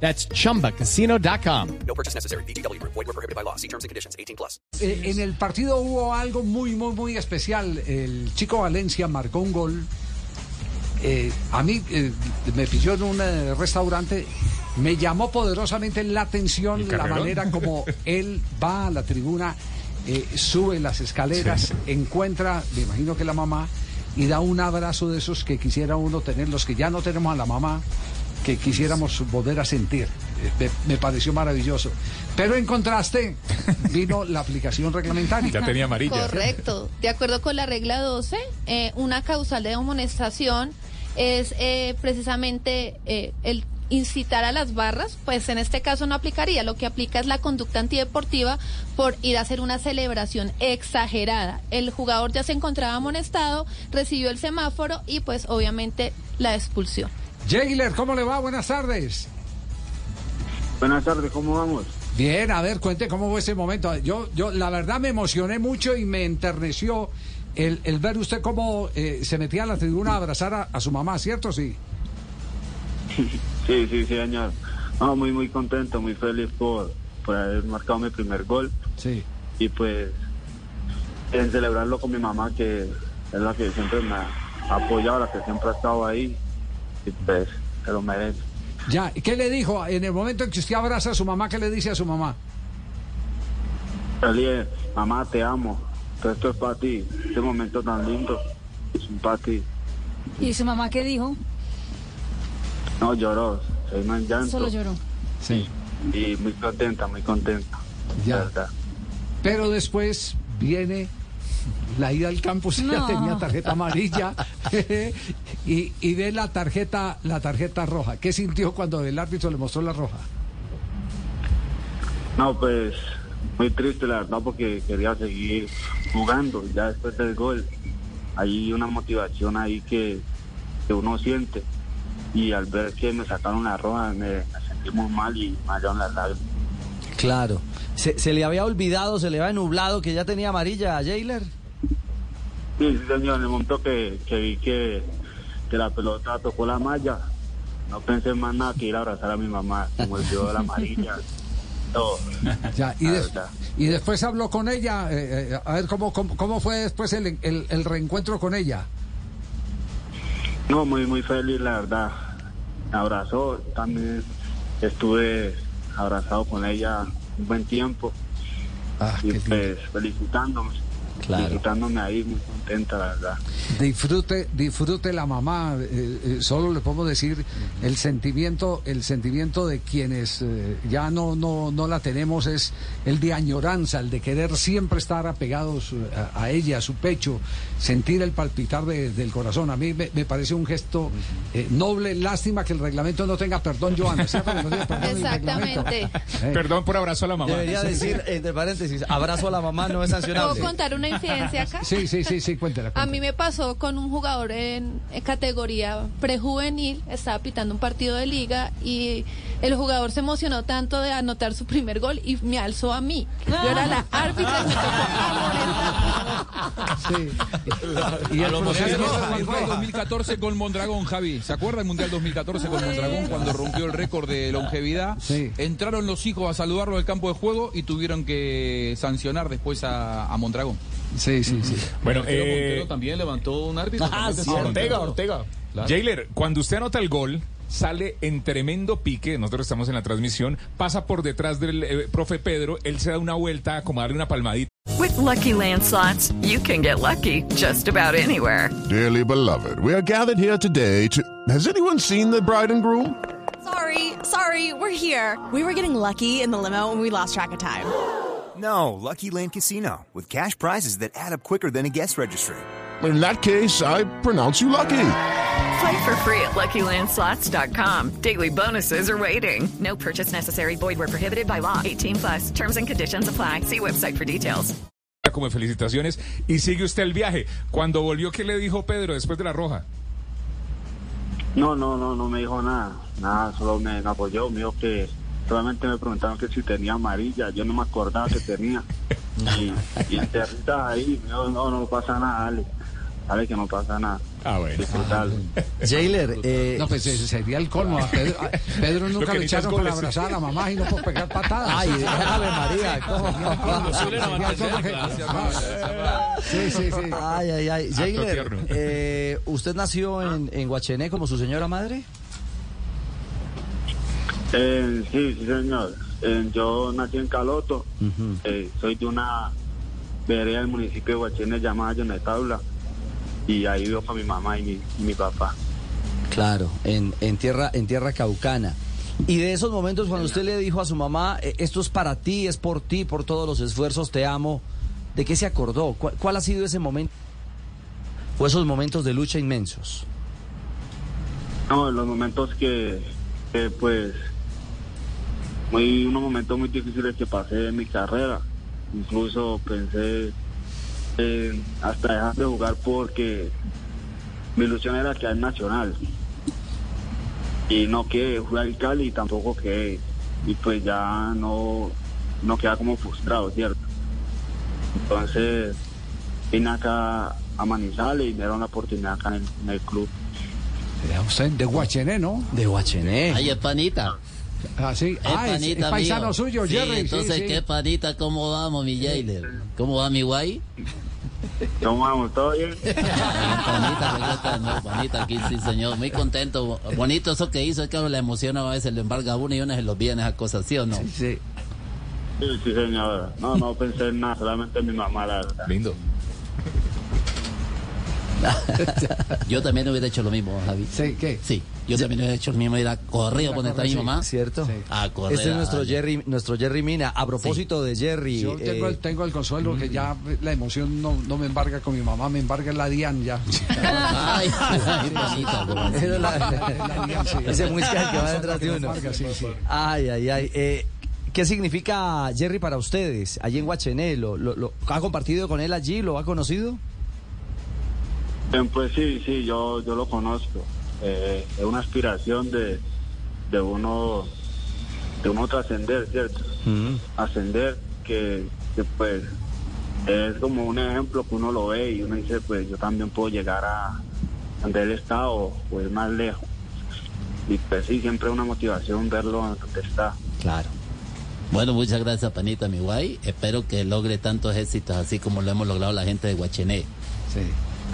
That's chumbacasino.com. No purchase necessary. BGW. Void were prohibited by law. See terms and conditions. 18 plus. Eh, en el partido hubo algo muy, muy, muy especial. El chico Valencia marcó un gol. Eh, a mí eh, me pilló en un eh, restaurante. Me llamó poderosamente la atención la manera como él va a la tribuna, eh, sube las escaleras, encuentra, me imagino que la mamá, y da un abrazo de esos que quisiera uno tener, los que ya no tenemos a la mamá, que quisiéramos volver a sentir. Eh, Me, me pareció maravilloso. Pero en contraste, vino la aplicación reglamentaria. Ya tenía amarilla. Correcto. De acuerdo con la regla 12, eh, una causal de amonestación es eh, precisamente eh, el incitar a las barras, pues en este caso no aplicaría. Lo que aplica es la conducta antideportiva por ir a hacer una celebración exagerada. El jugador ya se encontraba amonestado, recibió el semáforo y pues obviamente la expulsión. Jailer, ¿cómo le va? Buenas tardes. Buenas tardes, ¿cómo vamos? Bien, a ver, cuente cómo fue ese momento. Yo, yo, la verdad me emocioné mucho y me enterneció el, el ver usted cómo eh, se metía a la tribuna a abrazar a, a su mamá, ¿cierto? Sí. Sí, sí, sí, señor. No, muy, muy contento, muy feliz por, por haber marcado mi primer gol Sí. y pues en celebrarlo con mi mamá, que es la que siempre me ha apoyado, la que siempre ha estado ahí y pues se lo merece. Ya, ¿y qué le dijo en el momento en que usted abraza a su mamá? ¿Qué le dice a su mamá? Feliz, mamá, te amo. Todo esto es para ti. Este momento tan lindo es para ti. ¿Y su mamá qué dijo? No, lloró, soy más llanto. Solo lloró. Sí. Y muy contenta, muy contenta. Ya. Pero después viene la ida al campo, ya No. tenía tarjeta amarilla y, y ve la tarjeta, la tarjeta roja. ¿Qué sintió cuando el árbitro le mostró la roja? No, pues muy triste la verdad porque quería seguir jugando ya después del gol. Hay una motivación ahí que, que uno siente y al ver que me sacaron la roja me, me sentí muy mal y me hallaron las lágrimas. Claro. Se, se le había olvidado, se le había nublado que ya tenía amarilla a Jailer. Sí, sí, señor, en el momento que, que vi que, que la pelota tocó la malla, no pensé más nada que ir a abrazar a mi mamá, se me olvidó la amarilla, todo. Ya, y, des- y después habló con ella, eh, eh, a ver cómo, cómo, cómo fue después el, el- el reencuentro con ella. No, muy, muy feliz, la verdad. Me abrazó, también estuve abrazado con ella un buen tiempo. Ah, y pues felicitándome, Claro. felicitándome ahí, muy contenta, la verdad. Disfrute, disfrute la mamá. eh, eh, solo le podemos decir el sentimiento, el sentimiento de quienes eh, ya no, no, no la tenemos es el de añoranza, el de querer siempre estar apegados a, a ella, a su pecho, sentir el palpitar de- del corazón. A mí me, me parece un gesto eh, noble. Lástima que el reglamento no tenga perdón, Joana. Exactamente. Perdón por abrazo a la mamá. Debería decir, entre paréntesis, abrazo a la mamá no es ¿Puedo sancionable. contar una acá? Sí, sí, sí, sí, cuéntela. A mí me pasó con un jugador en, en categoría prejuvenil, estaba pitando un partido de liga y el jugador se emocionó tanto de anotar su primer gol y me alzó a mí. Yo era la árbitra y me tocó. Sí. Y el Mundial 2014 con Mondragón, Javi. ¿Se acuerda el Mundial 2014 con Mondragón cuando rompió el récord de longevidad? Sí. Entraron los hijos a saludarlo al campo de juego y tuvieron que sancionar después a, a Mondragón. Sí, sí, sí. Bueno, Montero, eh, Montero también levantó un árbitro. Ah, sí, Ortega. Ortega. Claro. Jailer, cuando usted anota el gol, sale en tremendo pique, nosotros estamos en la transmisión, pasa por detrás del eh, profe Pedro, él se da una vuelta, como a darle una palmadita. With Lucky Land slots, you can get lucky just about anywhere. Dearly beloved, we are gathered here today to. Has anyone seen the bride and groom? Sorry, sorry, we're here. We were getting lucky in the limo and we lost track of time. No, Lucky Land Casino, with cash prizes that add up quicker than a guest registry. In that case, I pronounce you lucky. Play for free at LuckyLandSlots.com. Daily bonuses are waiting. No purchase necessary. Void were prohibited by law. 18 plus. Terms and conditions apply. See website for details. Como felicitaciones y sigue usted el viaje. Cuando volvió, ¿qué le dijo Pedro después de la roja? No, no, no, no me dijo nada. Nada, solo me, me apoyó. Me dijo que solamente me preguntaron que si tenía amarilla. Yo no me acordaba que tenía. Y, y ahí. Me dijo, no, no pasa nada, dale. Dale que no pasa nada. Ah, bueno. Jailer, eh, No, pues ese sería el colmo. A Pedro, a Pedro nunca lo necesitas echaron para abrazar a la mamá y no por pegar patadas. ay, Ave María, ¿cómo? Sí, sí, sí. Ay, ay, ay. Jailer, eh, ¿usted nació en, en Guachené como su señora madre? Eh, sí, sí, señor. Eh, yo nací en Caloto. Eh, soy de una vereda del municipio de Guachene llamada Yonetabla. Y ahí vivo con mi mamá y mi, y mi papá. Claro, en, en tierra, en tierra caucana. Y de esos momentos cuando usted le dijo a su mamá, eh, esto es para ti, es por ti, por todos los esfuerzos, te amo, ¿de qué se acordó? ¿Cuál, cuál ha sido ese momento? ¿O esos momentos de lucha inmensos? No, los momentos que, que, pues, muy, unos momentos muy difíciles que pasé en mi carrera. Incluso pensé en hasta dejar de jugar porque mi ilusión era quedar en nacional. Y no que jugar el Cali y tampoco que y pues ya no, no queda como frustrado, ¿cierto? Entonces vine acá a Manizales y me dieron la oportunidad acá en el, en el club. Usted de Guachené, ¿no? De Guachené. Ay, es panita. Ah, sí. Es Ah, es, es panita paisano mío. suyo, Sí, Jerry. sí, entonces, sí. ¿qué panita? ¿Cómo vamos, mi Jailer? ¿Cómo va mi guay? ¿Cómo vamos? ¿Todo bien? No, panita aquí, sí, señor. Muy contento. Bonito eso que hizo. Es que la emoción a veces le embarga a uno y uno se los viene esas cosas, ¿sí o no? Sí. Sí, sí, señora. No, no pensé en nada, solamente en mi mamá, la verdad. Lindo. Yo también hubiera hecho lo mismo, Javi. Sí, ¿qué? Sí, yo también hubiera hecho lo mismo. Ir a correr donde está mi sí, mamá. ¿Cierto? A correr. Este es nuestro. Jerry, nuestro Jerry Mina. A propósito de Jerry. Yo tengo, eh, el, tengo el consuelo que ya la emoción no, no me embarga con mi mamá, me embarga la Dian ya. Ay, era sí. ese música que va detrás de uno. embarga, sí, sí. Ay, ay, ay. Eh, ¿Qué significa Jerry para ustedes allí en Guachené? ¿Lo, lo, lo- ¿Ha compartido con él allí? ¿Lo ha conocido? Eh, Pues sí, sí, yo, yo lo conozco. Eh, es una aspiración de, de uno de uno trascender, ¿cierto? Ascender, que, que pues es como un ejemplo que uno lo ve y uno dice, pues yo también puedo llegar a donde él está o, o ir más lejos. Y pues sí, siempre es una motivación verlo donde está. Claro. Bueno, muchas gracias, panita, mi guay. Espero que logre tantos éxitos así como lo hemos logrado la gente de Guachené. Sí.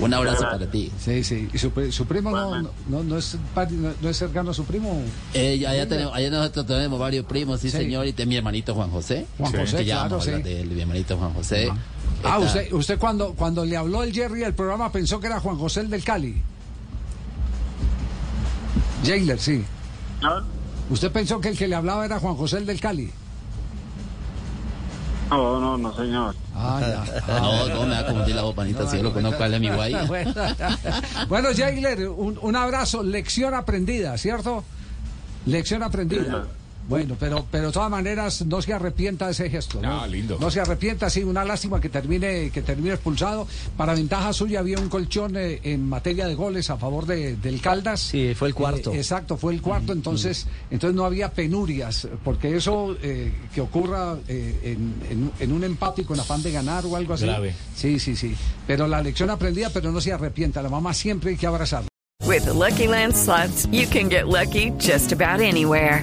Un abrazo para ti. Sí, sí. ¿Y su, pri- su primo no, no, no, no es, no, es cercano a su primo? Eh, allá, tenemos, allá nosotros tenemos varios primos, sí, Sí. señor, y mi hermanito Juan José. Juan que José, ya claro, sí. de él, mi hermanito Juan José. Ah, Está- usted, usted cuando, cuando le habló el Jerry del programa pensó que era Juan José el del Cali. Jailer, sí. ¿No? ¿Usted pensó que el que le hablaba era Juan José el del Cali? No, no, no, señor. Ah, ya. Ah, no, no me va a confundir la voz, panita, si yo lo conozco, él es mi guay. bueno, bueno, Jailer, un, un abrazo, lección aprendida, ¿cierto? Lección aprendida. Bueno, pero, pero de todas maneras no se arrepienta de ese gesto. ¿no? Ah, lindo. No se arrepienta, sí, una lástima que termine, que termine expulsado. Para ventaja suya había un colchón eh, en materia de goles a favor de, del Caldas. Sí, fue el cuarto. Eh, exacto, fue el cuarto, entonces, entonces no había penurias, porque eso eh, que ocurra eh, en, en- en un empate y con afán de ganar o algo así. Grave. Sí, sí, sí. Pero la lección aprendida, pero no se arrepienta. La mamá siempre hay que abrazarla. With the Lucky Land slots, you can get lucky just about anywhere.